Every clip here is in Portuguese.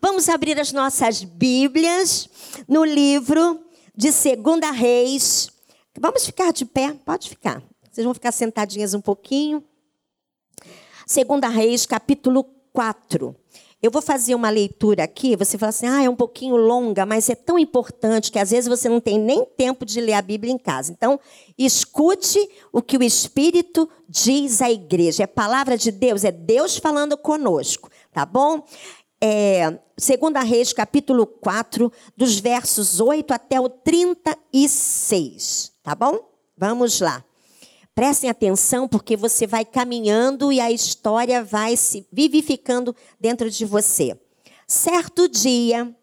Vamos abrir as nossas Bíblias no livro de Segunda Reis. Vamos ficar de pé? Pode ficar. Vocês vão ficar sentadinhas um pouquinho. Segunda Reis, capítulo 4. Eu vou fazer uma leitura aqui, você fala assim, ah, é um pouquinho longa, mas é tão importante que às vezes você não tem nem tempo de ler a Bíblia em casa. Então, escute o que o Espírito diz à igreja. É palavra de Deus, é Deus falando conosco, tá bom? É, segunda Reis, capítulo 4, dos versos 8 até o 36, tá bom? Vamos lá. Prestem atenção, porque você vai caminhando e a história vai se vivificando dentro de você. Certo dia,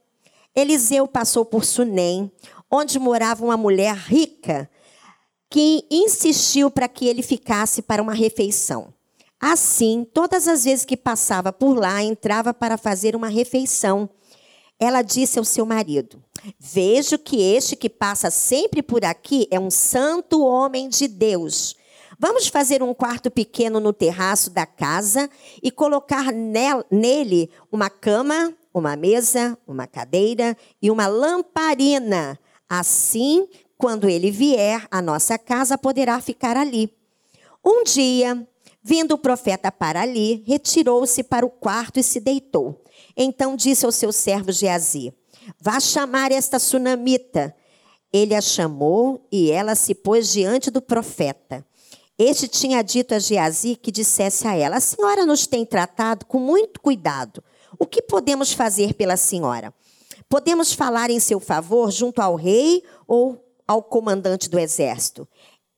Eliseu passou por Sunem, onde morava uma mulher rica que insistiu para que ele ficasse para uma refeição. Assim, todas as vezes que passava por lá, entrava para fazer uma refeição. Ela disse ao seu marido: Vejo que este que passa sempre por aqui é um santo homem de Deus. Vamos fazer um quarto pequeno no terraço da casa e colocar nele uma cama, uma mesa, uma cadeira e uma lamparina. Assim, quando ele vier à nossa casa, poderá ficar ali. Um dia, vindo o profeta para ali, retirou-se para o quarto e se deitou. Então disse ao seu servo Geazi: Vá chamar esta sunamita. Ele a chamou e ela se pôs diante do profeta. Este tinha dito a Geazi que dissesse a ela: A senhora nos tem tratado com muito cuidado. O que podemos fazer pela senhora? Podemos falar em seu favor junto ao rei ou ao comandante do exército?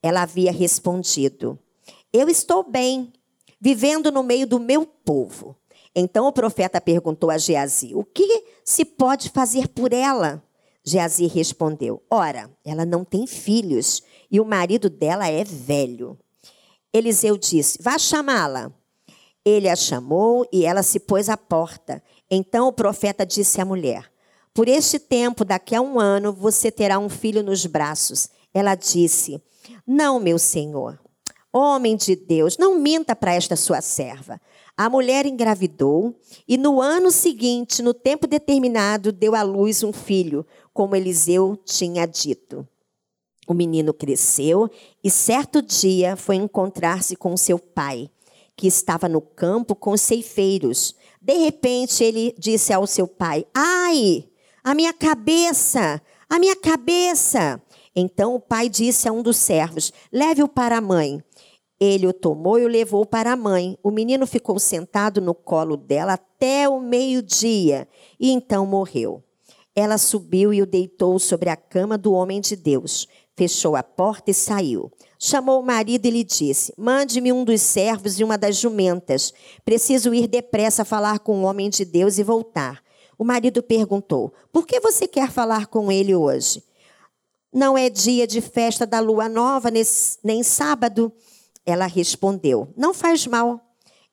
Ela havia respondido: Eu estou bem, vivendo no meio do meu povo. Então o profeta perguntou a Geazi: O que se pode fazer por ela? Geazi respondeu: Ora, ela não tem filhos e o marido dela é velho. Eliseu disse: Vá chamá-la. Ele a chamou e ela se pôs à porta. Então o profeta disse à mulher: Por este tempo, daqui a um ano, você terá um filho nos braços. Ela disse: Não, meu senhor. Homem de Deus, não minta para esta sua serva. A mulher engravidou e no ano seguinte, no tempo determinado, deu à luz um filho, como Eliseu tinha dito. O menino cresceu e certo dia foi encontrar-se com seu pai, que estava no campo com os ceifeiros. De repente ele disse ao seu pai: Ai, a minha cabeça, a minha cabeça. Então o pai disse a um dos servos: Leve-o para a mãe. Ele o tomou e o levou para a mãe. O menino ficou sentado no colo dela até o meio-dia e então morreu. Ela subiu e o deitou sobre a cama do homem de Deus fechou a porta e saiu. Chamou o marido e lhe disse: Mande-me um dos servos e uma das jumentas. Preciso ir depressa falar com o homem de Deus e voltar. O marido perguntou: Por que você quer falar com ele hoje? Não é dia de festa da lua nova, nem sábado? Ela respondeu: Não faz mal.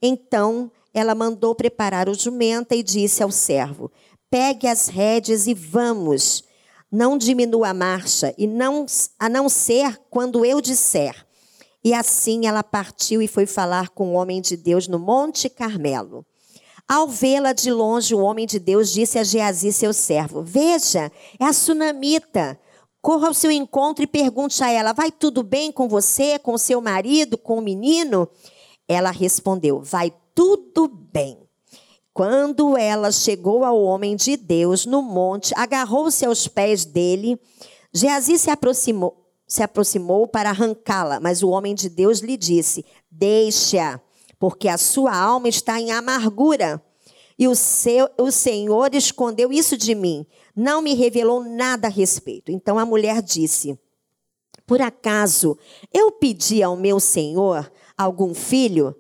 Então ela mandou preparar o jumenta e disse ao servo: Pegue as rédeas e vamos não diminua a marcha, e não, a não ser quando eu disser. E assim ela partiu e foi falar com o homem de Deus no Monte Carmelo. Ao vê-la de longe, o homem de Deus disse a Geazi, seu servo: Veja, é a sunamita. Corra ao seu encontro e pergunte a ela: Vai tudo bem com você, com seu marido, com o menino? Ela respondeu: Vai tudo bem. Quando ela chegou ao homem de Deus no monte, agarrou-se aos pés dele. Geazi se aproximou, se aproximou para arrancá-la, mas o homem de Deus lhe disse: Deixa, porque a sua alma está em amargura. E o, seu, o Senhor escondeu isso de mim, não me revelou nada a respeito. Então a mulher disse: Por acaso eu pedi ao meu Senhor algum filho?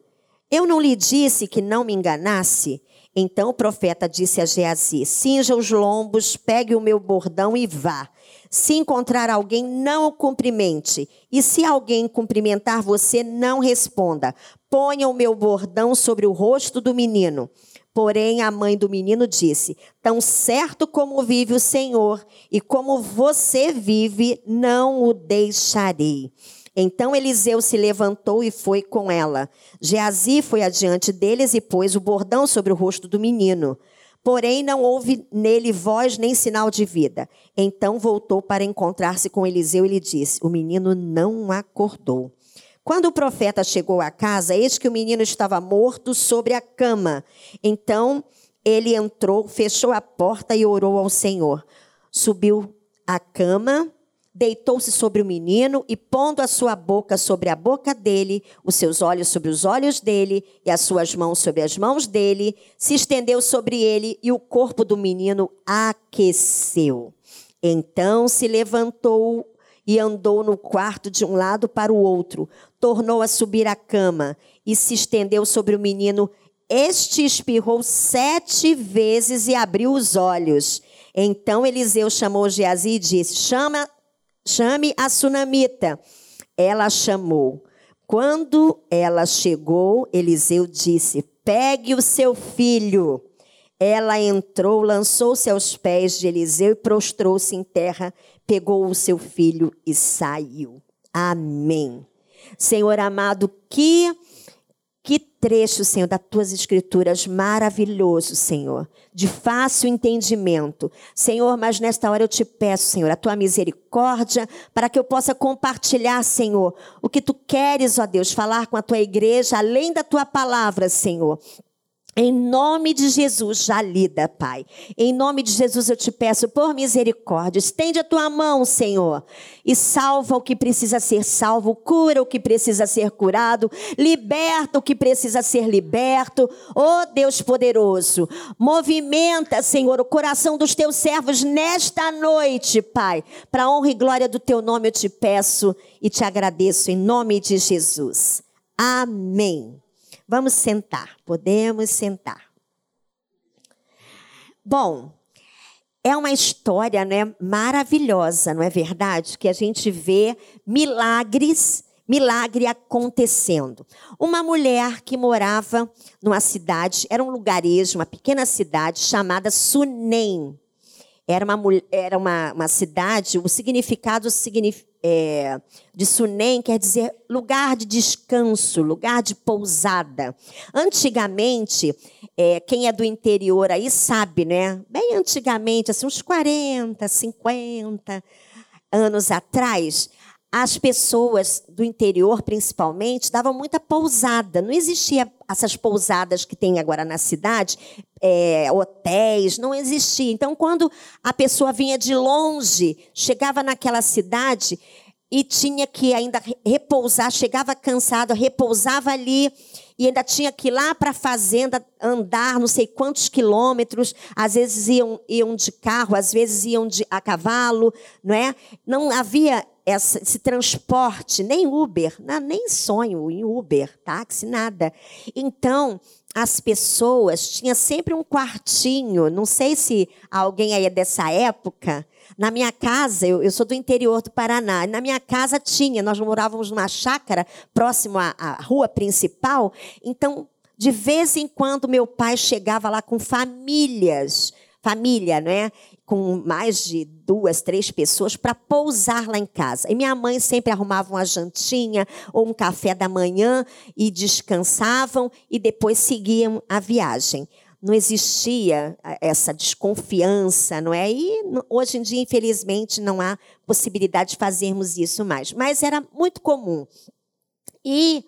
Eu não lhe disse que não me enganasse? Então o profeta disse a Geazi: Cinja os lombos, pegue o meu bordão e vá. Se encontrar alguém, não o cumprimente. E se alguém cumprimentar você, não responda. Ponha o meu bordão sobre o rosto do menino. Porém, a mãe do menino disse: Tão certo como vive o Senhor e como você vive, não o deixarei. Então Eliseu se levantou e foi com ela. Geazi foi adiante deles e pôs o bordão sobre o rosto do menino. Porém, não houve nele voz nem sinal de vida. Então voltou para encontrar-se com Eliseu e lhe disse: O menino não acordou. Quando o profeta chegou à casa, eis que o menino estava morto sobre a cama. Então ele entrou, fechou a porta e orou ao Senhor. Subiu à cama, deitou-se sobre o menino e, pondo a sua boca sobre a boca dele, os seus olhos sobre os olhos dele e as suas mãos sobre as mãos dele, se estendeu sobre ele e o corpo do menino aqueceu. Então se levantou e andou no quarto de um lado para o outro, tornou a subir a cama e se estendeu sobre o menino. Este espirrou sete vezes e abriu os olhos. Então Eliseu chamou Geazi e disse: Chama, chame a sunamita. Ela chamou. Quando ela chegou, Eliseu disse: Pegue o seu filho. Ela entrou, lançou-se aos pés de Eliseu e prostrou-se em terra, pegou o seu filho e saiu. Amém. Senhor amado, que que trecho, Senhor, das tuas escrituras maravilhoso, Senhor, de fácil entendimento. Senhor, mas nesta hora eu te peço, Senhor, a tua misericórdia, para que eu possa compartilhar, Senhor, o que tu queres, ó Deus, falar com a tua igreja, além da tua palavra, Senhor. Em nome de Jesus, já lida, Pai. Em nome de Jesus eu te peço, por misericórdia, estende a tua mão, Senhor, e salva o que precisa ser salvo, cura o que precisa ser curado, liberta o que precisa ser liberto. Oh Deus poderoso, movimenta, Senhor, o coração dos teus servos nesta noite, Pai. Para honra e glória do teu nome eu te peço e te agradeço em nome de Jesus. Amém. Vamos sentar, podemos sentar. Bom, é uma história né, maravilhosa, não é verdade? Que a gente vê milagres, milagre acontecendo. Uma mulher que morava numa cidade, era um lugarejo, uma pequena cidade chamada Sunem. Era uma, era uma, uma cidade, o significado é, de Sunem quer dizer lugar de descanso, lugar de pousada. Antigamente, é, quem é do interior aí sabe, né? Bem antigamente, assim, uns 40, 50 anos atrás, as pessoas do interior, principalmente, davam muita pousada. Não existia essas pousadas que tem agora na cidade, é, hotéis, não existia. Então, quando a pessoa vinha de longe, chegava naquela cidade e tinha que ainda repousar, chegava cansado, repousava ali e ainda tinha que ir lá para a fazenda andar não sei quantos quilômetros, às vezes iam, iam de carro, às vezes iam de, a cavalo, não é? Não havia essa, esse transporte, nem Uber, não, nem sonho em Uber, táxi, nada. Então, as pessoas tinham sempre um quartinho, não sei se alguém aí é dessa época. Na minha casa, eu, eu sou do interior do Paraná, na minha casa tinha, nós morávamos numa chácara próximo à, à rua principal, então, de vez em quando, meu pai chegava lá com famílias família, né? Com mais de duas, três pessoas para pousar lá em casa. E minha mãe sempre arrumava uma jantinha ou um café da manhã e descansavam e depois seguiam a viagem. Não existia essa desconfiança, não é? E hoje em dia, infelizmente, não há possibilidade de fazermos isso mais. Mas era muito comum. E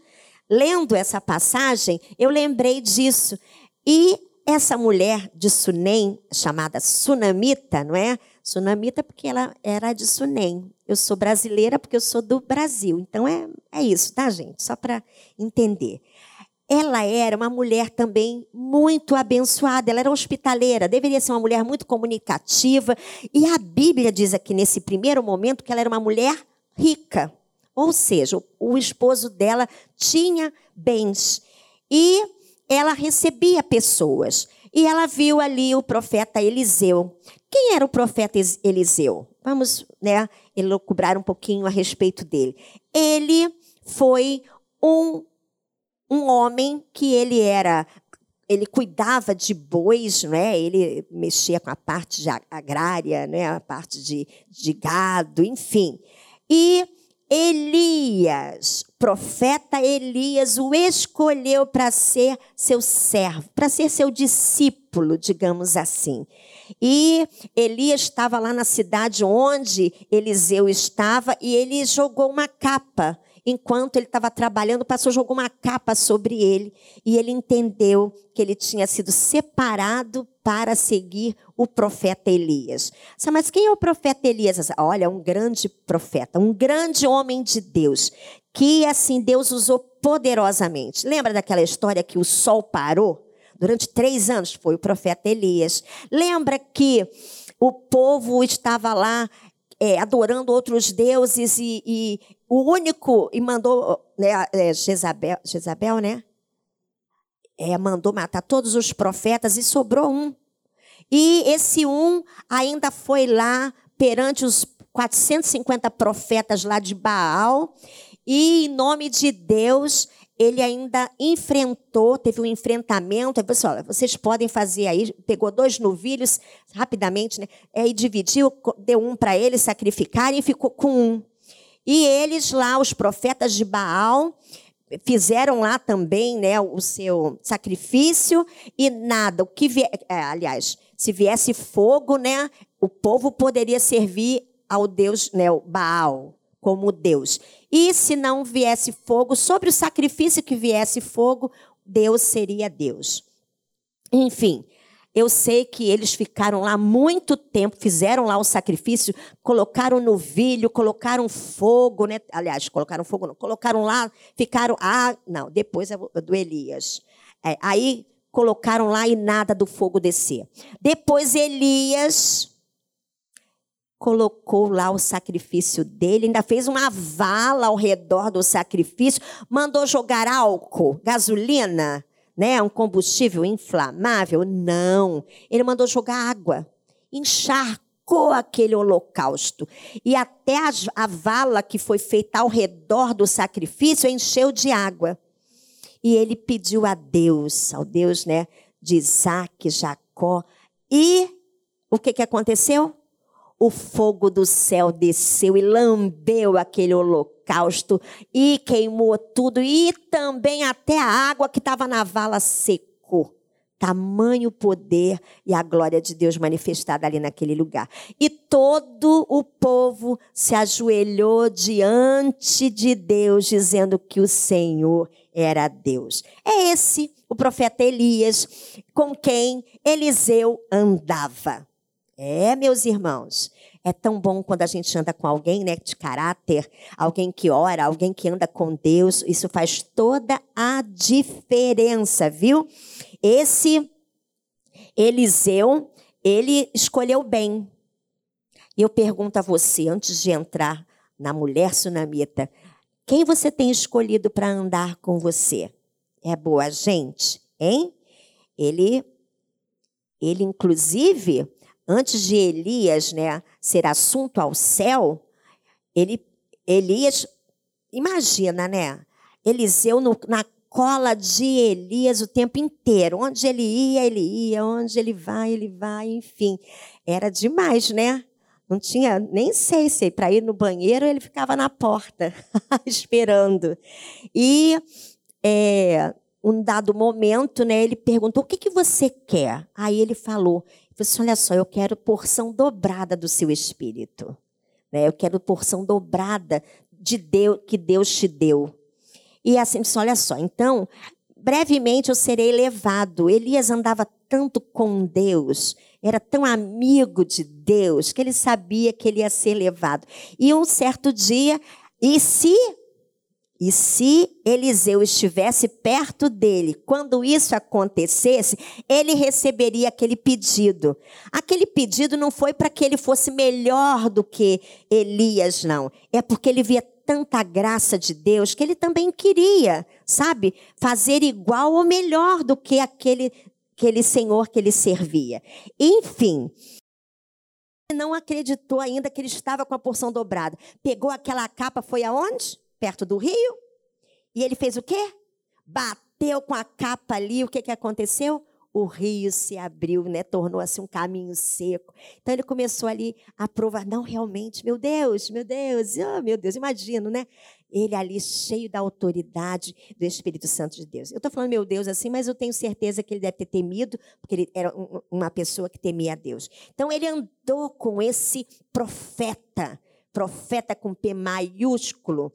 lendo essa passagem, eu lembrei disso. E essa mulher de Sunem, chamada Sunamita, não é? Sunamita porque ela era de Sunem. Eu sou brasileira porque eu sou do Brasil. Então é, é isso, tá, gente? Só para entender. Ela era uma mulher também muito abençoada, ela era hospitaleira, deveria ser uma mulher muito comunicativa. E a Bíblia diz aqui nesse primeiro momento que ela era uma mulher rica. Ou seja, o esposo dela tinha bens. E ela recebia pessoas. E ela viu ali o profeta Eliseu. Quem era o profeta Eliseu? Vamos né, elocubrar um pouquinho a respeito dele. Ele foi um, um homem que ele era ele cuidava de bois, né? ele mexia com a parte agrária, né? a parte de, de gado, enfim. E Elias, profeta Elias, o escolheu para ser seu servo, para ser seu discípulo, digamos assim. E Elias estava lá na cidade onde Eliseu estava e ele jogou uma capa enquanto ele estava trabalhando, passou jogou uma capa sobre ele e ele entendeu que ele tinha sido separado para seguir o profeta Elias. Mas quem é o profeta Elias? Olha, um grande profeta, um grande homem de Deus, que assim Deus usou poderosamente. Lembra daquela história que o sol parou? Durante três anos foi o profeta Elias. Lembra que o povo estava lá é, adorando outros deuses e, e, o único e mandou né, é, Jezabel, Jezabel, né? É, mandou matar todos os profetas e sobrou um. E esse um ainda foi lá perante os 450 profetas lá de Baal e em nome de Deus ele ainda enfrentou, teve um enfrentamento. Pessoal, vocês podem fazer aí, pegou dois novilhos rapidamente, né? É, e dividiu, deu um para eles sacrificarem e ficou com um. E eles lá, os profetas de Baal, fizeram lá também, né, o seu sacrifício e nada. O que vier, é, aliás, se viesse fogo, né, o povo poderia servir ao Deus, né, Baal como Deus. E se não viesse fogo, sobre o sacrifício que viesse fogo, Deus seria Deus. Enfim, eu sei que eles ficaram lá muito tempo, fizeram lá o sacrifício, colocaram novilho, colocaram fogo, né? Aliás, colocaram fogo, não, colocaram lá, ficaram. Ah, não, depois é do Elias. É, aí colocaram lá e nada do fogo descer. Depois Elias colocou lá o sacrifício dele, ainda fez uma vala ao redor do sacrifício, mandou jogar álcool, gasolina, né, um combustível inflamável. Não, ele mandou jogar água, encharcou aquele holocausto e até a, a vala que foi feita ao redor do sacrifício encheu de água. E ele pediu a Deus, ao Deus, né, de Isaac, Jacó, e o que que aconteceu? O fogo do céu desceu e lambeu aquele holocausto e queimou tudo, e também até a água que estava na vala secou. Tamanho poder e a glória de Deus manifestada ali naquele lugar. E todo o povo se ajoelhou diante de Deus, dizendo que o Senhor era Deus. É esse o profeta Elias com quem Eliseu andava. É, meus irmãos, é tão bom quando a gente anda com alguém né, de caráter, alguém que ora, alguém que anda com Deus. Isso faz toda a diferença, viu? Esse Eliseu, ele escolheu bem. E eu pergunto a você, antes de entrar na mulher sunamita, quem você tem escolhido para andar com você? É boa gente, hein? Ele, ele inclusive, antes de Elias né, ser assunto ao céu, ele, Elias, imagina, né? Eliseu no, na cola de Elias o tempo inteiro. Onde ele ia, ele ia. Onde ele vai, ele vai. Enfim, era demais, né? Não tinha, nem sei se para ir no banheiro ele ficava na porta esperando. E é, um dado momento, né, ele perguntou: "O que que você quer?" Aí ele falou: Falei assim, olha só, eu quero porção dobrada do seu espírito. Né? Eu quero porção dobrada de Deus que Deus te deu. E assim, disse, olha só, então, brevemente eu serei levado. Elias andava tanto com Deus, era tão amigo de Deus, que ele sabia que ele ia ser levado. E um certo dia, e se e se Eliseu estivesse perto dele, quando isso acontecesse, ele receberia aquele pedido. Aquele pedido não foi para que ele fosse melhor do que Elias, não. É porque ele via tanta graça de Deus que ele também queria, sabe, fazer igual ou melhor do que aquele, aquele senhor que ele servia. Enfim, não acreditou ainda que ele estava com a porção dobrada. Pegou aquela capa, foi aonde? Perto do rio. E ele fez o quê? Bateu com a capa ali. O que, que aconteceu? o rio se abriu, né? Tornou-se um caminho seco. Então ele começou ali a provar, não, realmente, meu Deus, meu Deus, oh, meu Deus, imagino, né? Ele ali cheio da autoridade do Espírito Santo de Deus. Eu estou falando meu Deus assim, mas eu tenho certeza que ele deve ter temido, porque ele era uma pessoa que temia a Deus. Então ele andou com esse profeta, profeta com P maiúsculo,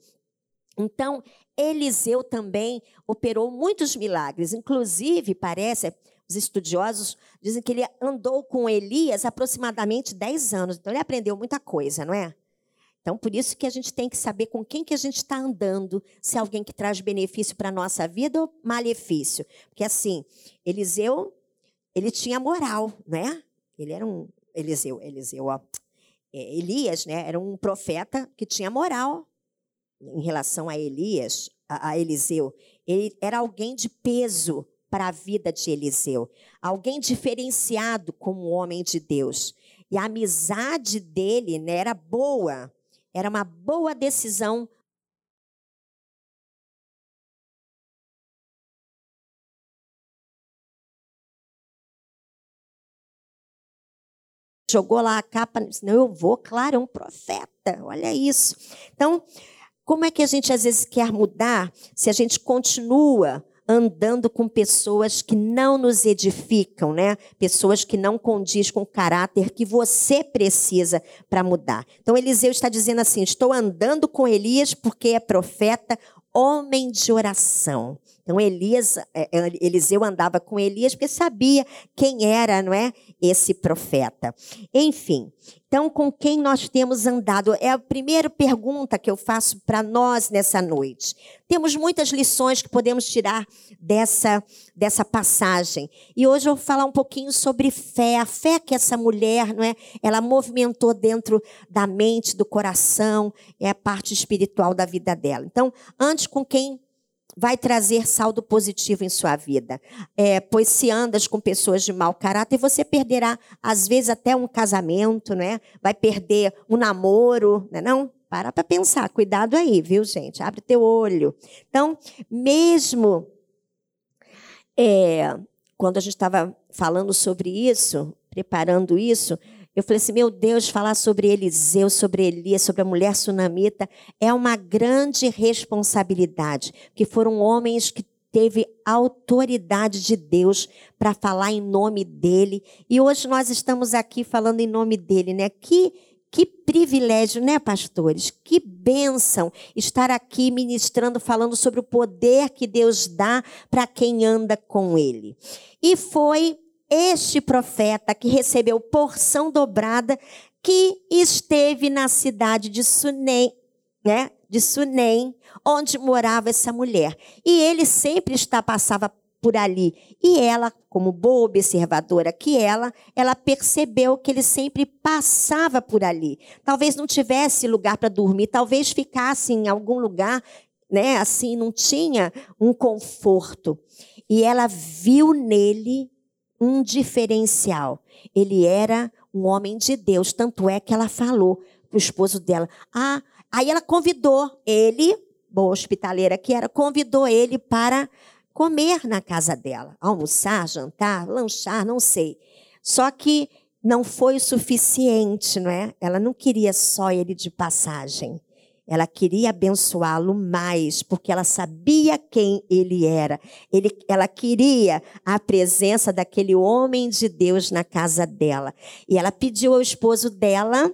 então, Eliseu também operou muitos milagres. Inclusive, parece, os estudiosos dizem que ele andou com Elias aproximadamente 10 anos. Então, ele aprendeu muita coisa, não é? Então, por isso que a gente tem que saber com quem que a gente está andando, se é alguém que traz benefício para a nossa vida ou malefício. Porque, assim, Eliseu, ele tinha moral, não é? Ele era um... Eliseu, Eliseu, ó. É, Elias, né? Era um profeta que tinha moral em relação a Elias, a, a Eliseu, ele era alguém de peso para a vida de Eliseu, alguém diferenciado como homem de Deus. E a amizade dele né, era boa, era uma boa decisão jogou lá a capa, não, eu vou, claro, é um profeta, olha isso. Então, como é que a gente às vezes quer mudar se a gente continua andando com pessoas que não nos edificam, né? Pessoas que não condiz com o caráter que você precisa para mudar. Então Eliseu está dizendo assim: "Estou andando com Elias porque é profeta, homem de oração". Então Elias, é, é, Eliseu andava com Elias porque sabia quem era, não é, esse profeta. Enfim, então com quem nós temos andado é a primeira pergunta que eu faço para nós nessa noite. Temos muitas lições que podemos tirar dessa dessa passagem. E hoje eu vou falar um pouquinho sobre fé, a fé que essa mulher, não é, ela movimentou dentro da mente, do coração, é a parte espiritual da vida dela. Então, antes com quem vai trazer saldo positivo em sua vida. É, pois se andas com pessoas de mau caráter, você perderá, às vezes, até um casamento, né? Vai perder um namoro, né? Não? Para para pensar, cuidado aí, viu, gente? Abre teu olho. Então, mesmo é, quando a gente estava falando sobre isso, preparando isso, eu falei assim: meu Deus, falar sobre Eliseu, sobre Elias, sobre a mulher sunamita é uma grande responsabilidade, porque foram homens que teve autoridade de Deus para falar em nome dele. E hoje nós estamos aqui falando em nome dele, né? Que que privilégio, né, pastores? Que bênção estar aqui ministrando, falando sobre o poder que Deus dá para quem anda com Ele. E foi este profeta que recebeu porção dobrada, que esteve na cidade de Sunem, né? De Sunem, onde morava essa mulher. E ele sempre está passava por ali. E ela, como boa observadora que ela, ela percebeu que ele sempre passava por ali. Talvez não tivesse lugar para dormir, talvez ficasse em algum lugar, né, assim, não tinha um conforto. E ela viu nele um diferencial. Ele era um homem de Deus, tanto é que ela falou para o esposo dela. Ah, aí ela convidou ele, boa hospitaleira que era, convidou ele para comer na casa dela, almoçar, jantar, lanchar, não sei. Só que não foi o suficiente, não é? Ela não queria só ele de passagem. Ela queria abençoá-lo mais, porque ela sabia quem ele era. Ele, ela queria a presença daquele homem de Deus na casa dela. E ela pediu ao esposo dela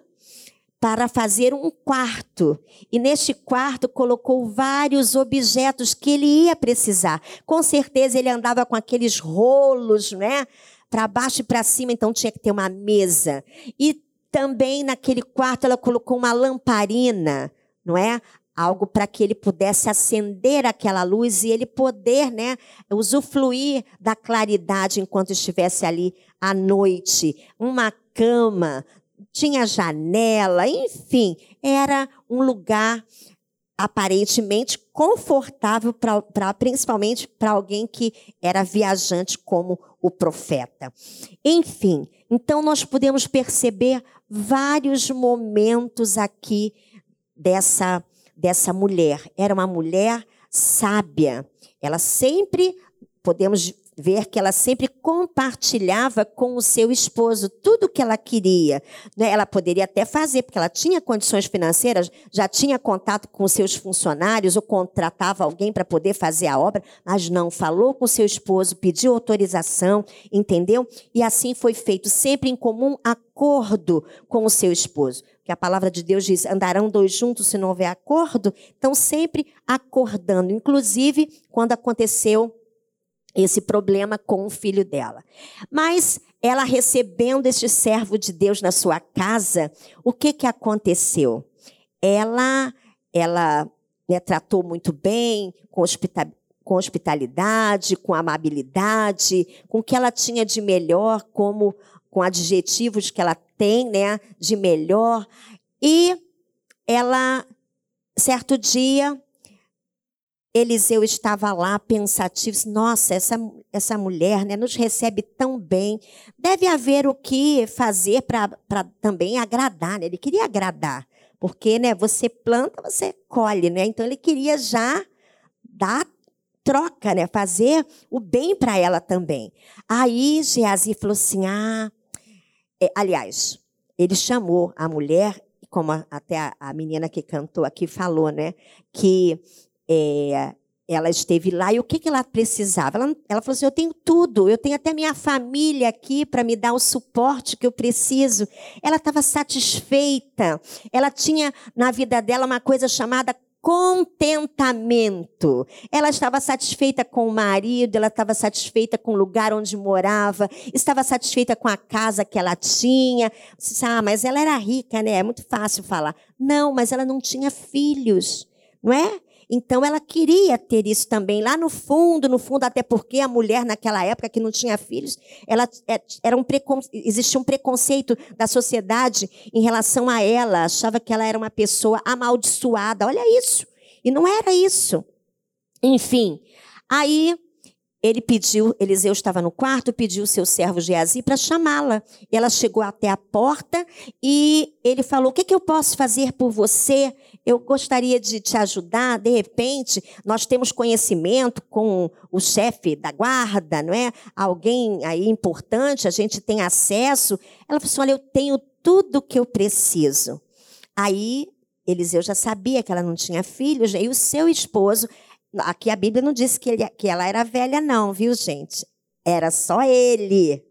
para fazer um quarto. E neste quarto colocou vários objetos que ele ia precisar. Com certeza ele andava com aqueles rolos, né? Para baixo e para cima, então tinha que ter uma mesa. E também naquele quarto ela colocou uma lamparina não é? Algo para que ele pudesse acender aquela luz e ele poder, né, usufruir da claridade enquanto estivesse ali à noite. Uma cama, tinha janela, enfim, era um lugar aparentemente confortável para principalmente para alguém que era viajante como o profeta. Enfim, então nós podemos perceber vários momentos aqui dessa, dessa mulher. Era uma mulher sábia. Ela sempre, podemos ver que ela sempre compartilhava com o seu esposo tudo o que ela queria. Né? Ela poderia até fazer, porque ela tinha condições financeiras, já tinha contato com seus funcionários ou contratava alguém para poder fazer a obra, mas não falou com seu esposo, pediu autorização, entendeu? E assim foi feito, sempre em comum acordo com o seu esposo. Que a palavra de Deus diz: andarão dois juntos se não houver acordo. Então, sempre acordando, inclusive quando aconteceu esse problema com o filho dela. Mas ela recebendo este servo de Deus na sua casa, o que que aconteceu? Ela, ela né, tratou muito bem, com, hospital, com hospitalidade, com amabilidade, com o que ela tinha de melhor, como com adjetivos que ela tem, né, de melhor. E ela, certo dia, Eliseu estava lá pensativo, nossa, essa, essa mulher né, nos recebe tão bem, deve haver o que fazer para também agradar, né? ele queria agradar, porque né, você planta, você colhe, né? então ele queria já dar troca, né? fazer o bem para ela também. Aí Geazi falou assim, ah, é, aliás, ele chamou a mulher, como até a, a menina que cantou aqui falou, né, que é, ela esteve lá e o que, que ela precisava? Ela, ela falou assim: Eu tenho tudo, eu tenho até minha família aqui para me dar o suporte que eu preciso. Ela estava satisfeita, ela tinha na vida dela uma coisa chamada contentamento. Ela estava satisfeita com o marido, ela estava satisfeita com o lugar onde morava, estava satisfeita com a casa que ela tinha. Ah, mas ela era rica, né? É muito fácil falar. Não, mas ela não tinha filhos, não é? Então ela queria ter isso também lá no fundo, no fundo, até porque a mulher naquela época que não tinha filhos, ela é, era um existia um preconceito da sociedade em relação a ela, achava que ela era uma pessoa amaldiçoada. Olha isso. E não era isso. Enfim, aí ele pediu, Eliseu estava no quarto, pediu o seu servo Geazi para chamá-la. Ela chegou até a porta e ele falou: O que, que eu posso fazer por você? Eu gostaria de te ajudar. De repente, nós temos conhecimento com o chefe da guarda, não é? Alguém aí importante, a gente tem acesso. Ela falou assim: Olha, eu tenho tudo o que eu preciso. Aí Eliseu já sabia que ela não tinha filhos, e o seu esposo Aqui a Bíblia não disse que, ele, que ela era velha, não, viu, gente? Era só ele.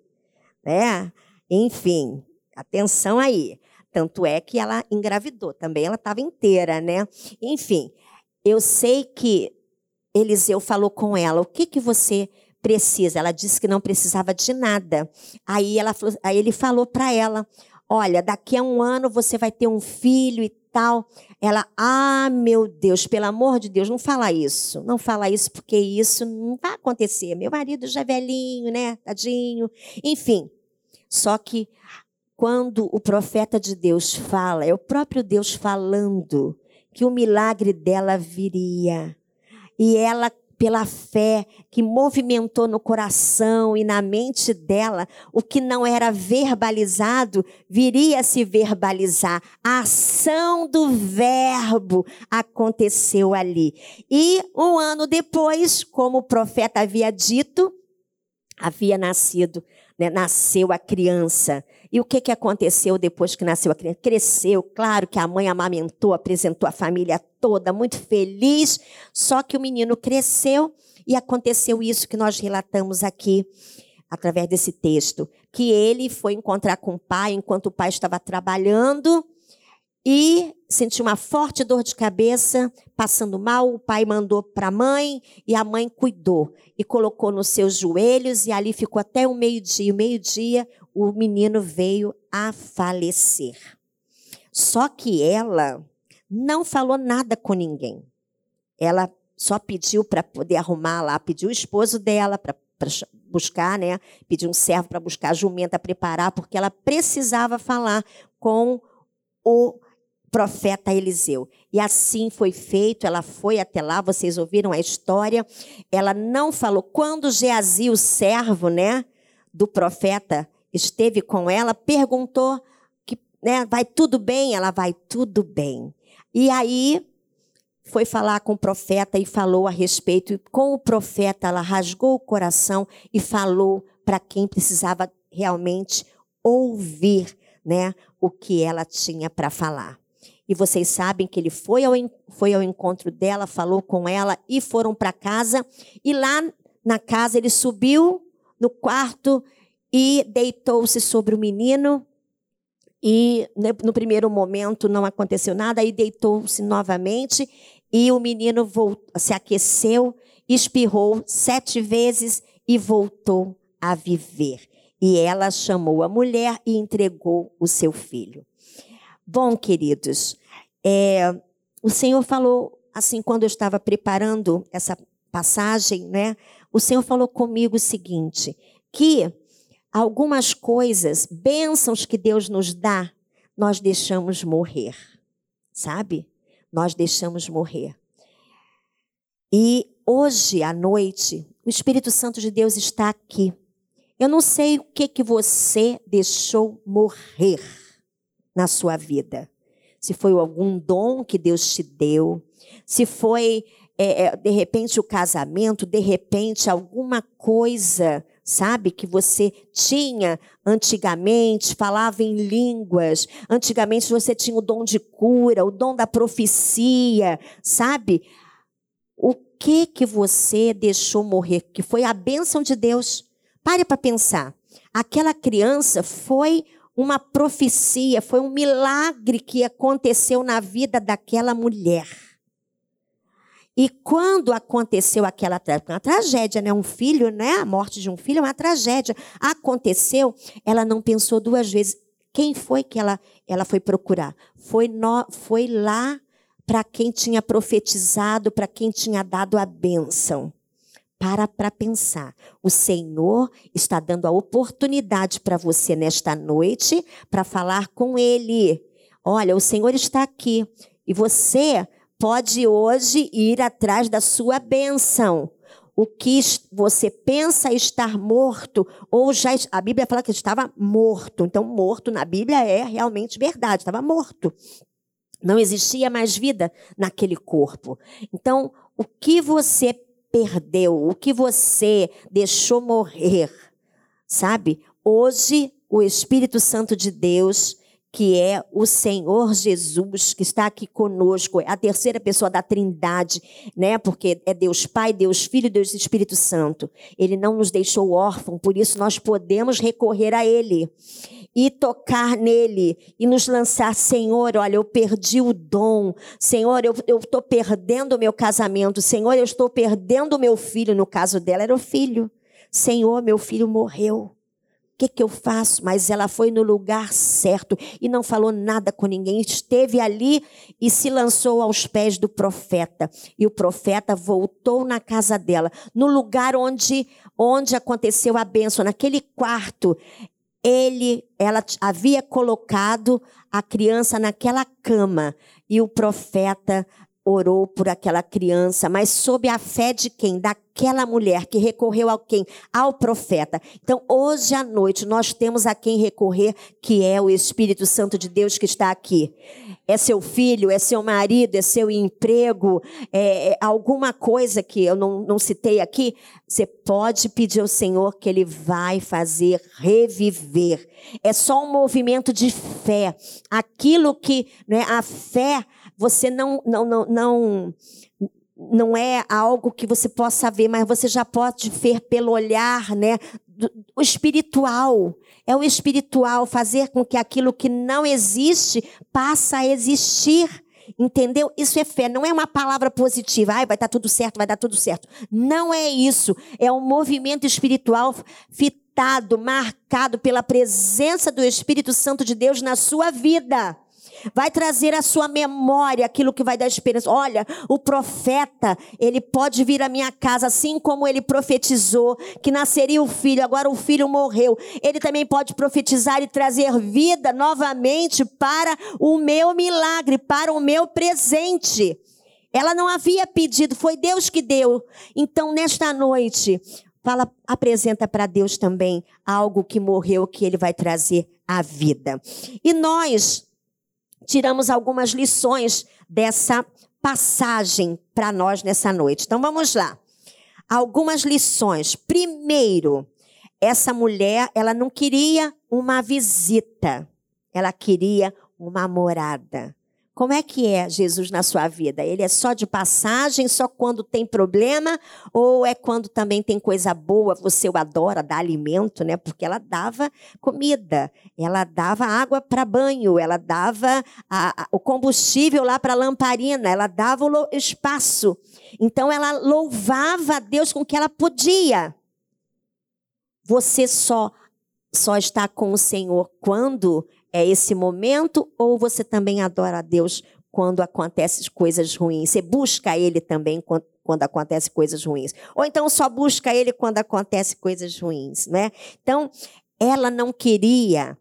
Né? Enfim, atenção aí. Tanto é que ela engravidou, também ela estava inteira, né? Enfim, eu sei que Eliseu falou com ela: o que, que você precisa? Ela disse que não precisava de nada. Aí, ela, aí ele falou para ela: olha, daqui a um ano você vai ter um filho e tal. Ela, ah, meu Deus, pelo amor de Deus, não fala isso. Não fala isso porque isso não vai acontecer. Meu marido já é velhinho, né? Tadinho. Enfim. Só que quando o profeta de Deus fala, é o próprio Deus falando que o milagre dela viria. E ela pela fé que movimentou no coração e na mente dela, o que não era verbalizado viria a se verbalizar. A ação do verbo aconteceu ali. E um ano depois, como o profeta havia dito, havia nascido, né, nasceu a criança. E o que, que aconteceu depois que nasceu a criança? Cresceu, claro que a mãe amamentou, apresentou a família toda, muito feliz. Só que o menino cresceu e aconteceu isso que nós relatamos aqui, através desse texto. Que ele foi encontrar com o pai enquanto o pai estava trabalhando e sentiu uma forte dor de cabeça, passando mal. O pai mandou para a mãe e a mãe cuidou e colocou nos seus joelhos e ali ficou até o meio-dia. Meio-dia, o menino veio a falecer. Só que ela não falou nada com ninguém. Ela só pediu para poder arrumar lá, pediu o esposo dela para buscar, né? Pediu um servo para buscar a jumenta, preparar, porque ela precisava falar com o profeta Eliseu. E assim foi feito, ela foi até lá, vocês ouviram a história. Ela não falou. Quando Geazi, o servo né, do profeta, esteve com ela, perguntou que né, vai tudo bem? Ela vai tudo bem. E aí foi falar com o profeta e falou a respeito. E com o profeta, ela rasgou o coração e falou para quem precisava realmente ouvir né, o que ela tinha para falar. E vocês sabem que ele foi ao, foi ao encontro dela, falou com ela e foram para casa. E lá na casa ele subiu no quarto e deitou-se sobre o menino. E no primeiro momento não aconteceu nada, aí deitou-se novamente e o menino voltou, se aqueceu, espirrou sete vezes e voltou a viver. E ela chamou a mulher e entregou o seu filho. Bom, queridos, é, o Senhor falou assim quando eu estava preparando essa passagem, né? O Senhor falou comigo o seguinte: que algumas coisas, bênçãos que Deus nos dá, nós deixamos morrer, sabe? Nós deixamos morrer. E hoje à noite, o Espírito Santo de Deus está aqui. Eu não sei o que que você deixou morrer na sua vida. Se foi algum dom que Deus te deu, se foi, é, é, de repente, o casamento, de repente, alguma coisa, sabe, que você tinha antigamente, falava em línguas, antigamente você tinha o dom de cura, o dom da profecia, sabe? O que que você deixou morrer? Que foi a bênção de Deus. Pare para pensar. Aquela criança foi uma profecia, foi um milagre que aconteceu na vida daquela mulher. E quando aconteceu aquela uma tragédia, né? Um filho, né? A morte de um filho é uma tragédia. Aconteceu, ela não pensou duas vezes. Quem foi que ela, ela foi procurar? Foi, no, foi lá para quem tinha profetizado, para quem tinha dado a bênção para para pensar. O Senhor está dando a oportunidade para você nesta noite para falar com Ele. Olha, o Senhor está aqui e você pode hoje ir atrás da sua bênção. O que você pensa estar morto, ou já. A Bíblia fala que estava morto. Então, morto na Bíblia é realmente verdade, estava morto. Não existia mais vida naquele corpo. Então, o que você perdeu, o que você deixou morrer, sabe? Hoje, o Espírito Santo de Deus, que é o Senhor Jesus, que está aqui conosco, é a terceira pessoa da Trindade, né? Porque é Deus Pai, Deus Filho, Deus Espírito Santo. Ele não nos deixou órfão, por isso nós podemos recorrer a Ele e tocar nele e nos lançar, Senhor, olha, eu perdi o dom, Senhor, eu estou perdendo o meu casamento, Senhor, eu estou perdendo o meu filho, no caso dela era o filho, Senhor, meu filho morreu. O que, que eu faço? Mas ela foi no lugar certo e não falou nada com ninguém. Esteve ali e se lançou aos pés do profeta. E o profeta voltou na casa dela, no lugar onde, onde aconteceu a bênção, naquele quarto ele, ela havia colocado a criança naquela cama e o profeta orou por aquela criança, mas sob a fé de quem? Daquela mulher que recorreu ao quem? Ao profeta. Então, hoje à noite, nós temos a quem recorrer, que é o Espírito Santo de Deus que está aqui. É seu filho, é seu marido, é seu emprego, é, é alguma coisa que eu não, não citei aqui. Você pode pedir ao Senhor que Ele vai fazer reviver. É só um movimento de fé. Aquilo que, né, a fé você não, não, não, não, não é algo que você possa ver, mas você já pode ver pelo olhar, né? O espiritual. É o espiritual fazer com que aquilo que não existe passe a existir. Entendeu? Isso é fé, não é uma palavra positiva. Ai, vai dar tudo certo, vai dar tudo certo. Não é isso. É um movimento espiritual fitado, marcado pela presença do Espírito Santo de Deus na sua vida vai trazer à sua memória aquilo que vai dar esperança. Olha, o profeta, ele pode vir à minha casa, assim como ele profetizou que nasceria o filho, agora o filho morreu. Ele também pode profetizar e trazer vida novamente para o meu milagre, para o meu presente. Ela não havia pedido, foi Deus que deu. Então, nesta noite, fala, apresenta para Deus também algo que morreu, que ele vai trazer à vida. E nós tiramos algumas lições dessa passagem para nós nessa noite. Então vamos lá. Algumas lições. Primeiro, essa mulher, ela não queria uma visita, ela queria uma morada. Como é que é Jesus na sua vida? Ele é só de passagem, só quando tem problema? Ou é quando também tem coisa boa, você o adora, dá alimento, né? Porque ela dava comida, ela dava água para banho, ela dava a, a, o combustível lá para a lamparina, ela dava o espaço. Então ela louvava a Deus com o que ela podia. Você só só está com o Senhor quando é esse momento ou você também adora a Deus quando acontecem coisas ruins? Você busca Ele também quando, quando acontecem coisas ruins? Ou então só busca Ele quando acontecem coisas ruins, né? Então, ela não queria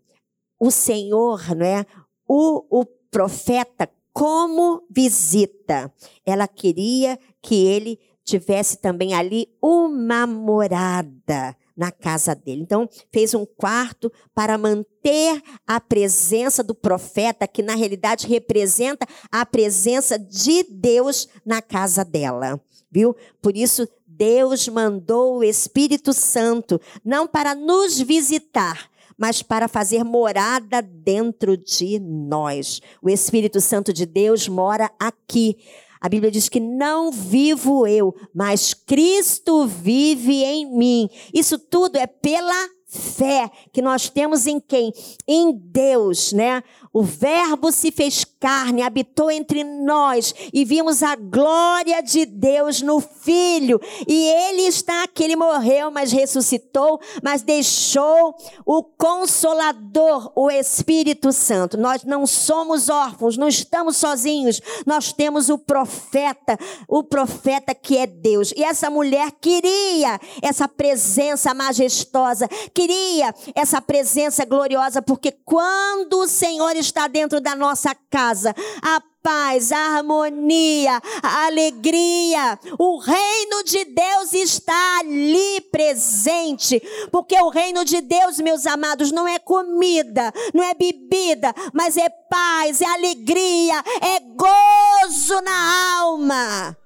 o Senhor, né? O, o profeta como visita. Ela queria que ele tivesse também ali uma morada na casa dele. Então, fez um quarto para manter a presença do profeta, que na realidade representa a presença de Deus na casa dela. Viu? Por isso, Deus mandou o Espírito Santo, não para nos visitar, mas para fazer morada dentro de nós. O Espírito Santo de Deus mora aqui. A Bíblia diz que não vivo eu, mas Cristo vive em mim. Isso tudo é pela fé que nós temos em quem? Em Deus, né? O Verbo se fez carne, habitou entre nós e vimos a glória de Deus no Filho. E ele está aqui, ele morreu, mas ressuscitou, mas deixou o Consolador, o Espírito Santo. Nós não somos órfãos, não estamos sozinhos. Nós temos o profeta, o profeta que é Deus. E essa mulher queria essa presença majestosa, queria essa presença gloriosa, porque quando o Senhor está dentro da nossa casa. A paz, a harmonia, a alegria. O reino de Deus está ali presente. Porque o reino de Deus, meus amados, não é comida, não é bebida, mas é paz, é alegria, é gozo na alma.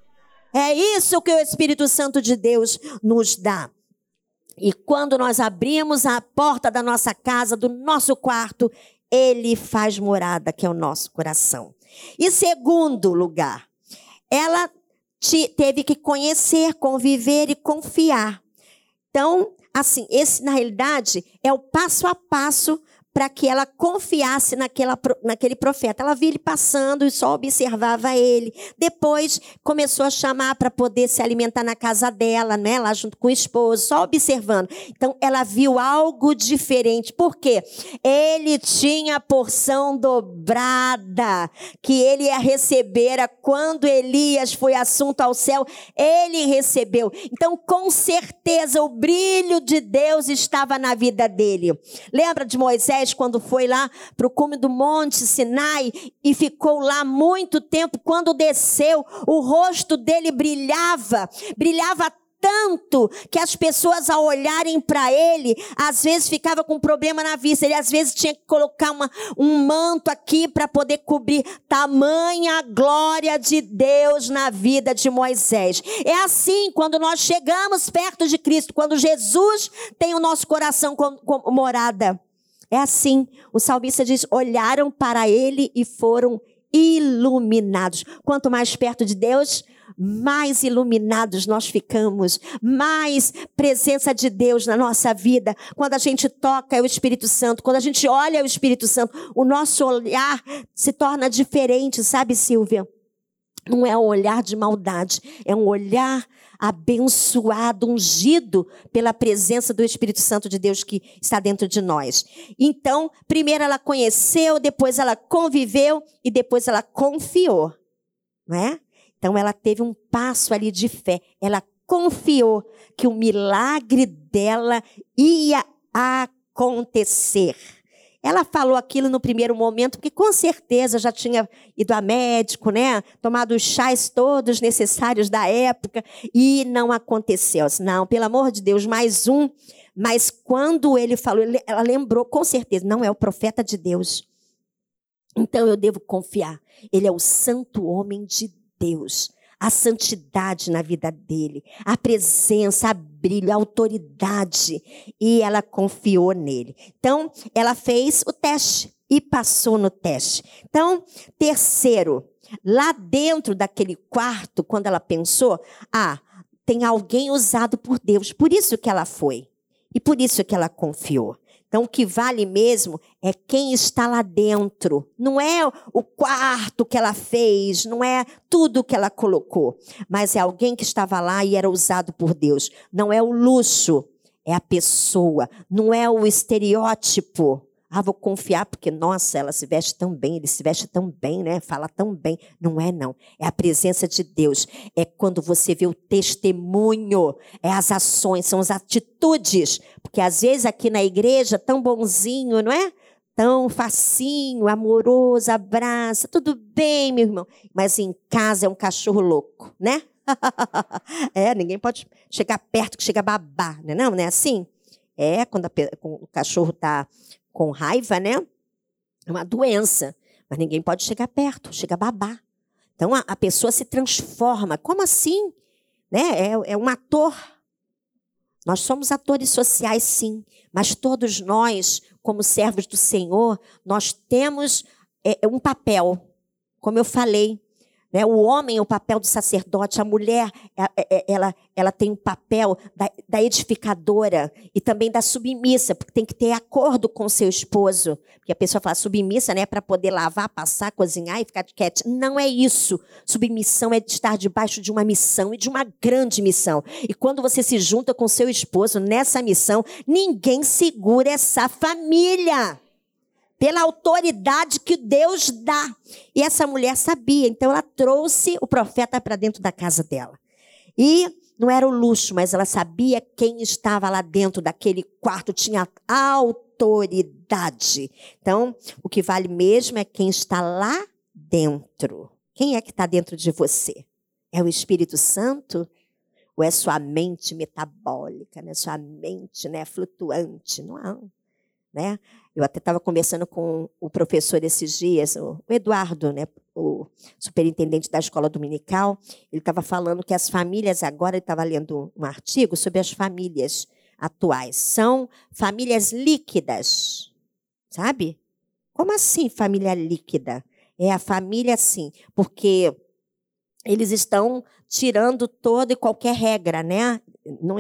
É isso que o Espírito Santo de Deus nos dá. E quando nós abrimos a porta da nossa casa, do nosso quarto, ele faz morada, que é o nosso coração. E segundo lugar, ela te, teve que conhecer, conviver e confiar. Então, assim, esse na realidade é o passo a passo para que ela confiasse naquela, naquele profeta. Ela via ele passando e só observava ele. Depois começou a chamar para poder se alimentar na casa dela, né? lá junto com o esposo, só observando. Então ela viu algo diferente. Por quê? Ele tinha a porção dobrada que ele ia receber quando Elias foi assunto ao céu. Ele recebeu. Então, com certeza, o brilho de Deus estava na vida dele. Lembra de Moisés? Moisés, quando foi lá para o cume do monte Sinai e ficou lá muito tempo, quando desceu, o rosto dele brilhava, brilhava tanto que as pessoas ao olharem para ele, às vezes ficava com problema na vista. Ele às vezes tinha que colocar uma, um manto aqui para poder cobrir tamanha glória de Deus na vida de Moisés. É assim quando nós chegamos perto de Cristo, quando Jesus tem o nosso coração como, como morada. É assim. O salmista diz: olharam para ele e foram iluminados. Quanto mais perto de Deus, mais iluminados nós ficamos, mais presença de Deus na nossa vida. Quando a gente toca é o Espírito Santo, quando a gente olha é o Espírito Santo, o nosso olhar se torna diferente, sabe, Silvia? Não é um olhar de maldade, é um olhar abençoado, ungido pela presença do Espírito Santo de Deus que está dentro de nós. Então, primeiro ela conheceu, depois ela conviveu e depois ela confiou, não é? Então ela teve um passo ali de fé. Ela confiou que o milagre dela ia acontecer. Ela falou aquilo no primeiro momento, porque com certeza já tinha ido a médico, né? Tomado os chás todos necessários da época e não aconteceu. Não, pelo amor de Deus, mais um. Mas quando ele falou, ela lembrou com certeza, não é o profeta de Deus. Então eu devo confiar. Ele é o santo homem de Deus, a santidade na vida dele, a presença, a brilho, a autoridade. E ela confiou nele. Então, ela fez o teste e passou no teste. Então, terceiro, lá dentro daquele quarto, quando ela pensou, ah, tem alguém usado por Deus. Por isso que ela foi. E por isso que ela confiou. Então, o que vale mesmo é quem está lá dentro. Não é o quarto que ela fez, não é tudo que ela colocou, mas é alguém que estava lá e era usado por Deus. Não é o luxo, é a pessoa, não é o estereótipo. Ah, vou confiar porque, nossa, ela se veste tão bem, ele se veste tão bem, né? Fala tão bem. Não é, não. É a presença de Deus. É quando você vê o testemunho, é as ações, são as atitudes. Porque às vezes aqui na igreja, tão bonzinho, não é? Tão facinho, amoroso, abraça, tudo bem, meu irmão. Mas em casa é um cachorro louco, né? é, ninguém pode chegar perto que chega a babar, né? Não, não é assim? É, quando a, o cachorro está com raiva, né? É uma doença. Mas ninguém pode chegar perto, chega a babar. Então a, a pessoa se transforma. Como assim? Né? É, é um ator. Nós somos atores sociais, sim. Mas todos nós, como servos do Senhor, nós temos é, é um papel. Como eu falei, né? O homem é o papel do sacerdote, a mulher é, é, é, ela, ela tem o papel da, da, edificadora e também da submissa, porque tem que ter acordo com seu esposo. Porque a pessoa fala submissa né, para poder lavar, passar, cozinhar e ficar de quieto. Não é isso. Submissão é estar debaixo de uma missão e de uma grande missão. E quando você se junta com seu esposo nessa missão, ninguém segura essa família pela autoridade que Deus dá. E essa mulher sabia, então ela trouxe o profeta para dentro da casa dela. E não era o luxo, mas ela sabia quem estava lá dentro daquele quarto, tinha autoridade. Então, o que vale mesmo é quem está lá dentro. Quem é que está dentro de você? É o Espírito Santo? Ou é sua mente metabólica, né? sua mente né? flutuante? Não, né? Eu até estava conversando com o professor esses dias, o Eduardo, né, o superintendente da escola dominical. Ele estava falando que as famílias, agora ele estava lendo um artigo sobre as famílias atuais. São famílias líquidas, sabe? Como assim família líquida? É a família assim, porque eles estão tirando toda e qualquer regra, né?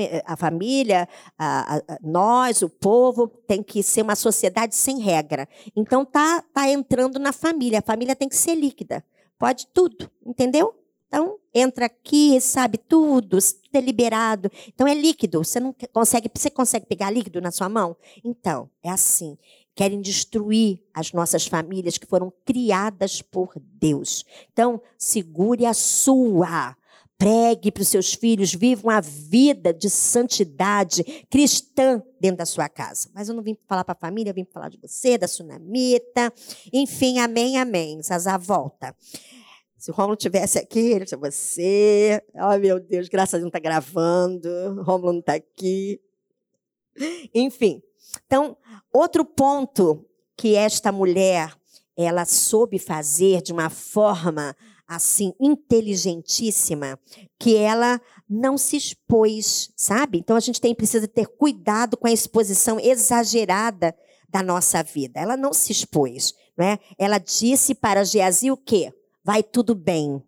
É, a família, a, a, nós, o povo, tem que ser uma sociedade sem regra. Então tá, tá entrando na família. A família tem que ser líquida. Pode tudo, entendeu? Então entra aqui, sabe tudo, tudo é liberado. Então é líquido. Você não consegue, você consegue pegar líquido na sua mão? Então é assim. Querem destruir as nossas famílias que foram criadas por Deus. Então segure a sua. Pregue para os seus filhos, viva uma vida de santidade cristã dentro da sua casa. Mas eu não vim falar para a família, eu vim falar de você, da sunamita. Enfim, amém, amém. Zazá, volta. Se o Romulo tivesse aqui, ele você. Oh, meu Deus, graças a Deus não está gravando. O Romulo não está aqui. Enfim. Então, outro ponto que esta mulher ela soube fazer de uma forma assim inteligentíssima que ela não se expôs, sabe? Então a gente tem precisa ter cuidado com a exposição exagerada da nossa vida. Ela não se expôs, né? Ela disse para Geazi o quê? Vai tudo bem.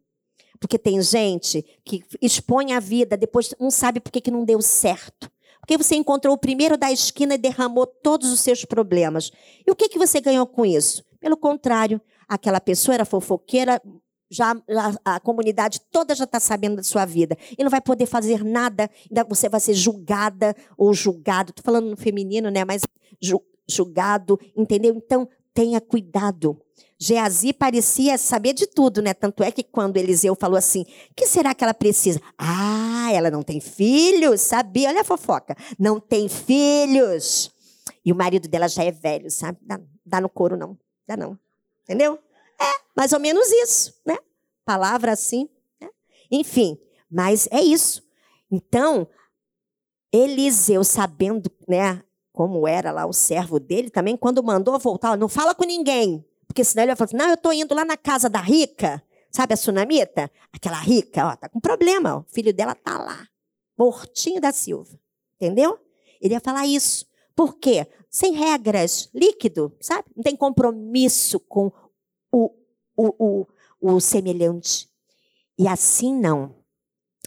Porque tem gente que expõe a vida, depois não sabe por que, que não deu certo. Porque você encontrou o primeiro da esquina e derramou todos os seus problemas. E o que, que você ganhou com isso? Pelo contrário, aquela pessoa era fofoqueira, já, já, a comunidade toda já está sabendo da sua vida. E não vai poder fazer nada, ainda você vai ser julgada ou julgado. Estou falando no feminino, né? Mas ju, julgado, entendeu? Então, tenha cuidado. Geazi parecia saber de tudo, né? Tanto é que quando Eliseu falou assim, que será que ela precisa? Ah, ela não tem filhos, sabia? Olha a fofoca. Não tem filhos. E o marido dela já é velho, sabe? Dá, dá no couro, não. Dá não. Entendeu? Mais ou menos isso, né? Palavra assim. Né? Enfim, mas é isso. Então, Eliseu, sabendo, né, como era lá o servo dele, também, quando mandou voltar, não fala com ninguém. Porque senão ele vai falar assim, não, eu estou indo lá na casa da rica, Sabe a sunamita? Aquela rica, ó, tá com problema, ó. O filho dela tá lá, mortinho da Silva. Entendeu? Ele ia falar isso. Por quê? Sem regras, líquido, sabe? Não tem compromisso com o, o, o, o semelhante. E assim não.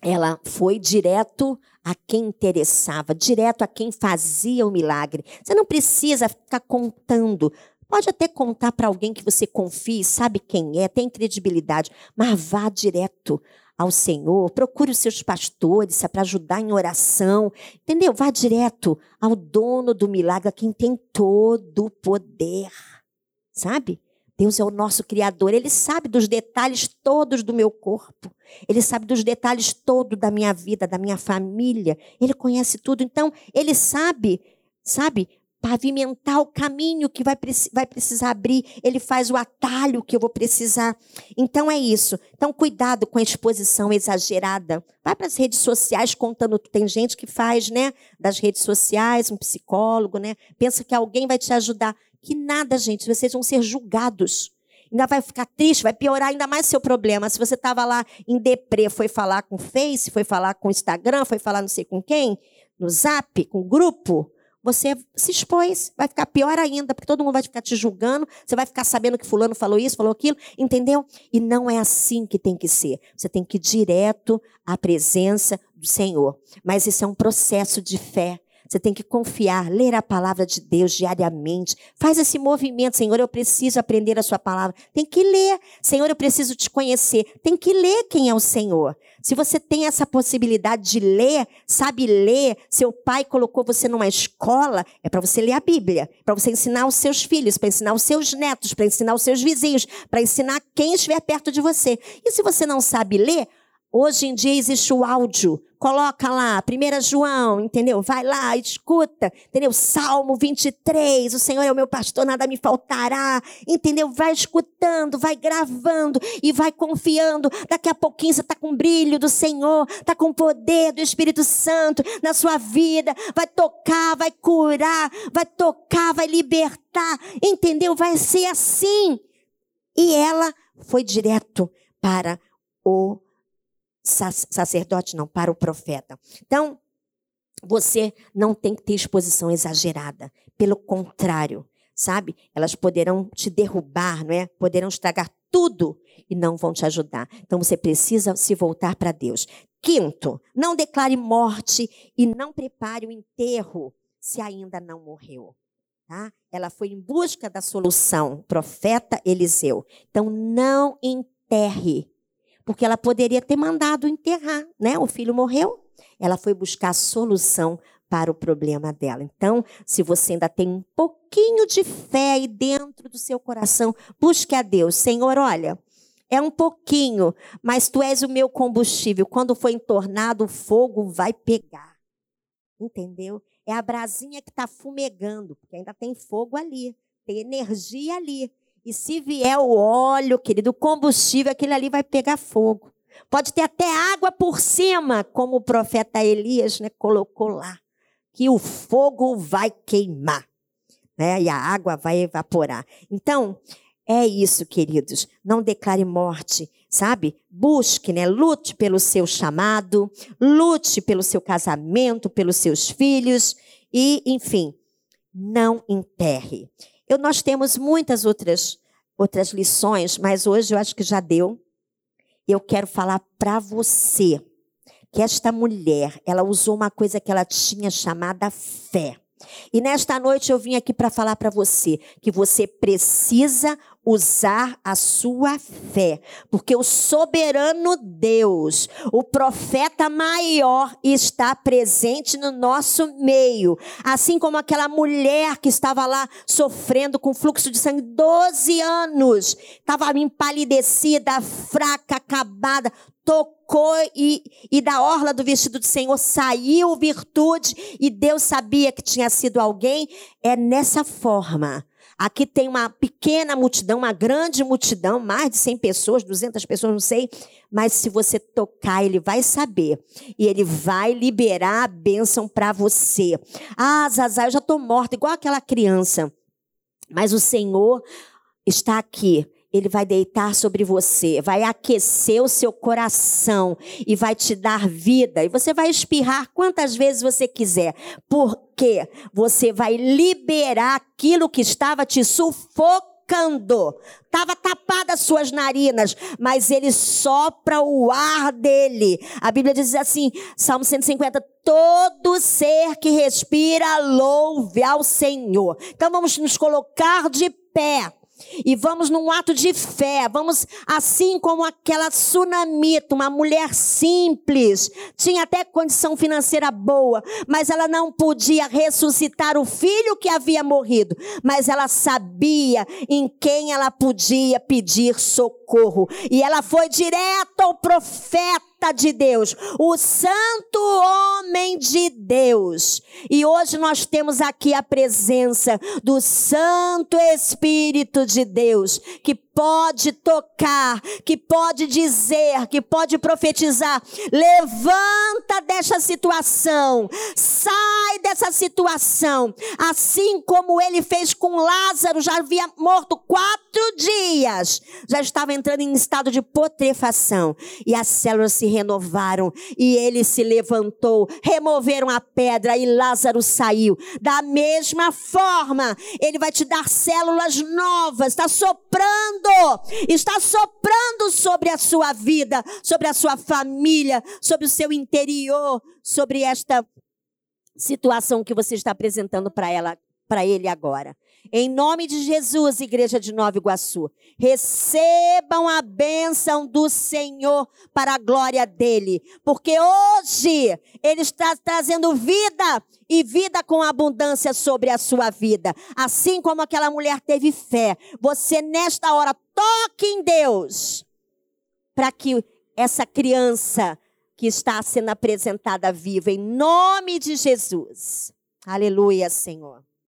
Ela foi direto a quem interessava, direto a quem fazia o milagre. Você não precisa ficar contando. Pode até contar para alguém que você confie, sabe quem é, tem credibilidade, mas vá direto ao Senhor, procure os seus pastores para ajudar em oração, entendeu? Vá direto ao dono do milagre, a quem tem todo o poder, sabe? Deus é o nosso Criador, Ele sabe dos detalhes todos do meu corpo, Ele sabe dos detalhes todos da minha vida, da minha família, Ele conhece tudo, então Ele sabe, sabe, pavimentar o caminho que vai, vai precisar abrir, Ele faz o atalho que eu vou precisar. Então é isso. Então cuidado com a exposição exagerada. Vai para as redes sociais contando, tem gente que faz, né, das redes sociais, um psicólogo, né, pensa que alguém vai te ajudar. Que nada, gente, vocês vão ser julgados. Ainda vai ficar triste, vai piorar ainda mais seu problema. Se você estava lá em deprê, foi falar com o Face, foi falar com o Instagram, foi falar não sei com quem, no Zap, com o grupo, você se expôs, vai ficar pior ainda, porque todo mundo vai ficar te julgando, você vai ficar sabendo que fulano falou isso, falou aquilo, entendeu? E não é assim que tem que ser. Você tem que ir direto à presença do Senhor. Mas isso é um processo de fé. Você tem que confiar, ler a palavra de Deus diariamente. Faz esse movimento, Senhor, eu preciso aprender a sua palavra. Tem que ler. Senhor, eu preciso te conhecer. Tem que ler quem é o Senhor. Se você tem essa possibilidade de ler, sabe ler, seu pai colocou você numa escola, é para você ler a Bíblia, para você ensinar os seus filhos, para ensinar os seus netos, para ensinar os seus vizinhos, para ensinar quem estiver perto de você. E se você não sabe ler, Hoje em dia existe o áudio. Coloca lá, 1 João, entendeu? Vai lá, escuta, entendeu? Salmo 23, o Senhor é o meu pastor, nada me faltará, entendeu? Vai escutando, vai gravando e vai confiando. Daqui a pouquinho você está com o brilho do Senhor, está com o poder do Espírito Santo na sua vida. Vai tocar, vai curar, vai tocar, vai libertar, entendeu? Vai ser assim. E ela foi direto para o sacerdote, não, para o profeta. Então, você não tem que ter exposição exagerada. Pelo contrário, sabe? Elas poderão te derrubar, não é? Poderão estragar tudo e não vão te ajudar. Então você precisa se voltar para Deus. Quinto, não declare morte e não prepare o enterro se ainda não morreu. Tá? Ela foi em busca da solução, profeta Eliseu. Então não enterre porque ela poderia ter mandado enterrar, né? O filho morreu, ela foi buscar solução para o problema dela. Então, se você ainda tem um pouquinho de fé aí dentro do seu coração, busque a Deus. Senhor, olha, é um pouquinho, mas tu és o meu combustível. Quando for entornado, o fogo vai pegar. Entendeu? É a brasinha que está fumegando, porque ainda tem fogo ali, tem energia ali. E se vier o óleo, querido, o combustível, aquele ali vai pegar fogo. Pode ter até água por cima, como o profeta Elias né, colocou lá, que o fogo vai queimar, né, e a água vai evaporar. Então, é isso, queridos. Não declare morte, sabe? Busque, né? Lute pelo seu chamado, lute pelo seu casamento, pelos seus filhos e, enfim, não enterre. Eu, nós temos muitas outras, outras lições, mas hoje eu acho que já deu. Eu quero falar para você que esta mulher, ela usou uma coisa que ela tinha chamada fé. E nesta noite eu vim aqui para falar para você que você precisa usar a sua fé, porque o soberano Deus, o profeta maior, está presente no nosso meio. Assim como aquela mulher que estava lá sofrendo com fluxo de sangue 12 anos, estava empalidecida, fraca, acabada, tocou e, e da orla do vestido do Senhor saiu virtude e Deus sabia que tinha sido alguém. É nessa forma Aqui tem uma pequena multidão, uma grande multidão, mais de 100 pessoas, 200 pessoas, não sei. Mas se você tocar, ele vai saber. E ele vai liberar a bênção para você. Ah, Zazá, eu já estou morta, igual aquela criança. Mas o Senhor está aqui ele vai deitar sobre você, vai aquecer o seu coração e vai te dar vida. E você vai espirrar quantas vezes você quiser, porque você vai liberar aquilo que estava te sufocando. Estava tapada as suas narinas, mas ele sopra o ar dele. A Bíblia diz assim, Salmo 150, todo ser que respira louve ao Senhor. Então vamos nos colocar de pé. E vamos num ato de fé, vamos assim como aquela tsunamita, uma mulher simples, tinha até condição financeira boa, mas ela não podia ressuscitar o filho que havia morrido, mas ela sabia em quem ela podia pedir socorro. E ela foi direto ao profeta de Deus, o santo homem de Deus. E hoje nós temos aqui a presença do Santo Espírito de Deus, que pode tocar, que pode dizer, que pode profetizar. Levanta dessa situação, sai dessa situação. Assim como ele fez com Lázaro, já havia morto quatro dias, já estava entrando em estado de putrefação. E as células se renovaram e ele se levantou, removeram a pedra e Lázaro saiu. Da mesma forma, ele vai te dar células novas, está soprando está soprando sobre a sua vida, sobre a sua família, sobre o seu interior, sobre esta situação que você está apresentando para ela, para ele agora. Em nome de Jesus, Igreja de Nova Iguaçu, recebam a bênção do Senhor para a glória dele, porque hoje ele está trazendo vida e vida com abundância sobre a sua vida. Assim como aquela mulher teve fé, você nesta hora toque em Deus para que essa criança que está sendo apresentada viva em nome de Jesus. Aleluia, Senhor.